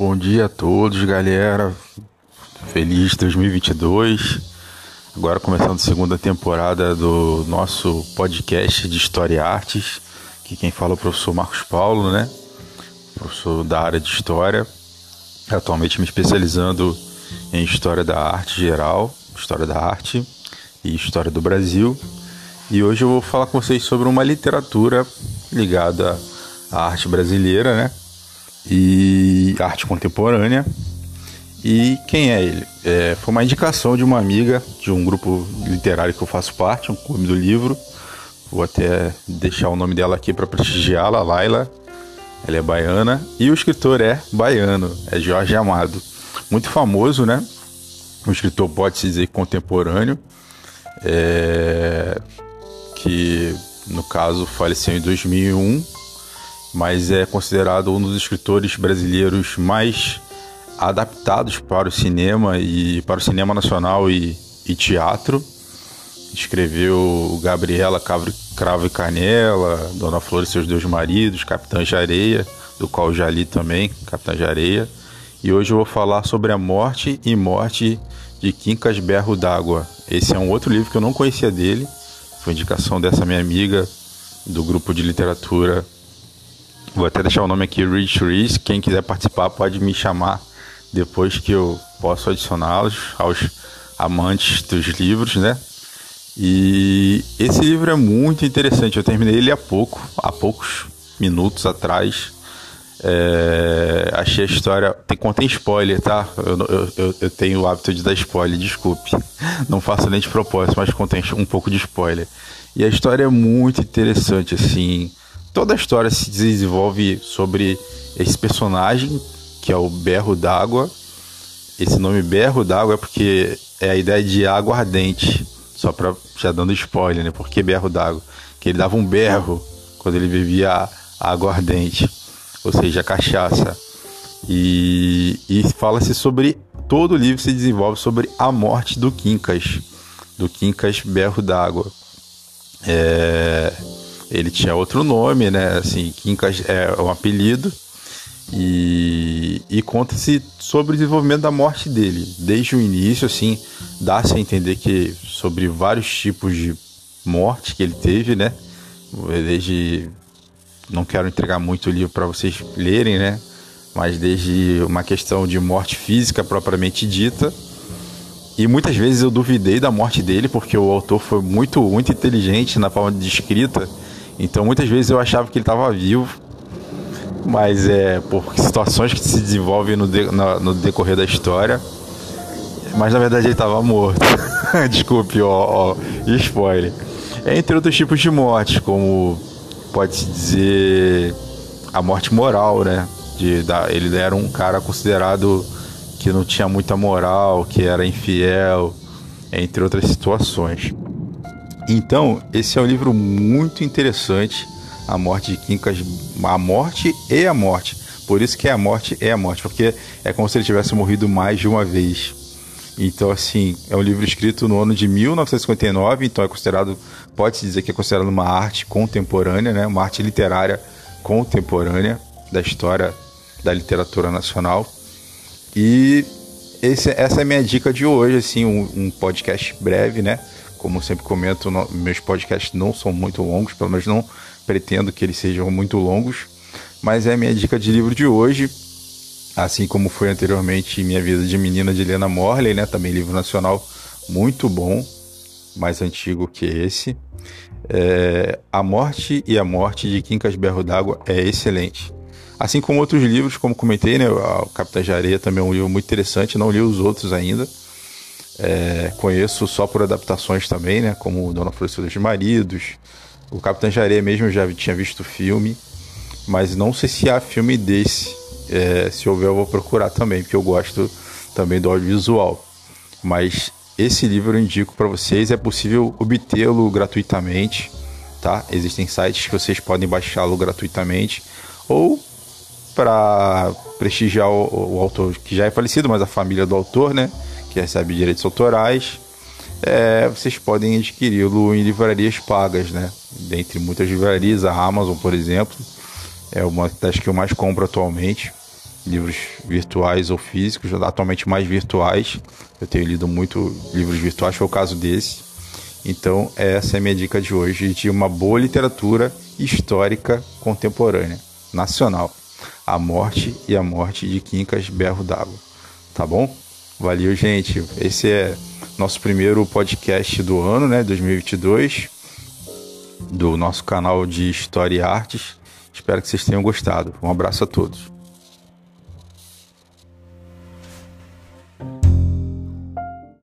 Bom dia a todos, galera. Feliz 2022. Agora começando a segunda temporada do nosso podcast de História e Artes. Que quem fala é o professor Marcos Paulo, né? Professor da área de História. Atualmente me especializando em História da Arte geral, História da Arte e História do Brasil. E hoje eu vou falar com vocês sobre uma literatura ligada à arte brasileira, né? E arte contemporânea. E quem é ele? É, foi uma indicação de uma amiga de um grupo literário que eu faço parte, um clube do livro. Vou até deixar o nome dela aqui para prestigiá-la, Laila. Ela é baiana e o escritor é baiano, é Jorge Amado. Muito famoso, né? Um escritor pode-se dizer contemporâneo, é... que no caso faleceu em 2001 mas é considerado um dos escritores brasileiros mais adaptados para o cinema e para o cinema nacional e, e teatro. Escreveu Gabriela Cravo e Canela, Dona Flor e seus dois maridos, Capitã de Areia, do qual já li também, Capitã de Areia. E hoje eu vou falar sobre a morte e morte de Quincas Berro d'Água. Esse é um outro livro que eu não conhecia dele, foi indicação dessa minha amiga do grupo de literatura Vou até deixar o nome aqui, Rich Reese. Quem quiser participar pode me chamar depois que eu posso adicioná-los aos amantes dos livros, né? E esse livro é muito interessante. Eu terminei ele há pouco, há poucos minutos atrás. É, achei a história. Tem, contém spoiler, tá? Eu, eu, eu, tenho o hábito de dar spoiler, desculpe. Não faço nem de propósito, mas contém um pouco de spoiler. E a história é muito interessante, assim toda a história se desenvolve sobre esse personagem que é o Berro d'Água. Esse nome Berro d'Água é porque é a ideia de água ardente. Só para já dando spoiler, né? Porque Berro d'Água? Que ele dava um berro quando ele bebia água ardente, ou seja, cachaça. E, e fala-se sobre todo o livro se desenvolve sobre a morte do Quincas, do Quincas Berro d'Água. É, ele tinha outro nome, né? Assim, Quincas é um apelido. E, e conta-se sobre o desenvolvimento da morte dele. Desde o início, assim, dá-se a entender que sobre vários tipos de morte que ele teve, né? Desde. Não quero entregar muito o livro para vocês lerem, né? Mas desde uma questão de morte física propriamente dita. E muitas vezes eu duvidei da morte dele, porque o autor foi muito, muito inteligente na forma de escrita então muitas vezes eu achava que ele estava vivo, mas é por situações que se desenvolvem no, de, no, decorrer da história. Mas na verdade ele estava morto. Desculpe, ó, ó, spoiler. Entre outros tipos de mortes, como pode-se dizer a morte moral, né? De, da, ele era um cara considerado que não tinha muita moral, que era infiel, entre outras situações. Então, esse é um livro muito interessante, A Morte de Quincas, A Morte e a Morte. Por isso que é a morte é a morte, porque é como se ele tivesse morrido mais de uma vez. Então, assim, é um livro escrito no ano de 1959, então é considerado, pode-se dizer que é considerado uma arte contemporânea, né? uma arte literária contemporânea da história da literatura nacional. E esse, essa é a minha dica de hoje, assim, um, um podcast breve, né? Como sempre comento, meus podcasts não são muito longos, pelo menos não pretendo que eles sejam muito longos. Mas é a minha dica de livro de hoje, assim como foi anteriormente Minha Vida de Menina de Helena Morley, né? Também livro nacional muito bom, mais antigo que esse. É, a Morte e a Morte de Quincas Berro d'Água é excelente. Assim como outros livros, como comentei, né? O Capitã de Areia também é um livro muito interessante, não li os outros ainda. É, conheço só por adaptações também, né? Como Dona Florescida dos Maridos. O Capitão Jaré mesmo já tinha visto o filme, mas não sei se há filme desse. É, se houver, eu vou procurar também, porque eu gosto também do audiovisual. Mas esse livro eu indico para vocês, é possível obtê-lo gratuitamente, tá? Existem sites que vocês podem baixá-lo gratuitamente ou para prestigiar o, o, autor que já é falecido, mas a família do autor, né? Que recebe direitos autorais, é, vocês podem adquiri-lo em livrarias pagas, né? Dentre muitas livrarias, a Amazon, por exemplo, é uma das que eu mais compro atualmente. livros virtuais ou físicos, atualmente mais virtuais. Eu tenho lido muito livros virtuais, foi o caso desse. Então, essa é a minha dica de hoje de uma boa literatura histórica contemporânea, nacional. A Morte e a Morte de Quincas Berro d'Água. Tá bom? Valeu, gente. Esse é nosso primeiro podcast do ano, né, 2022, do nosso canal de História e Artes. Espero que vocês tenham gostado. Um abraço a todos.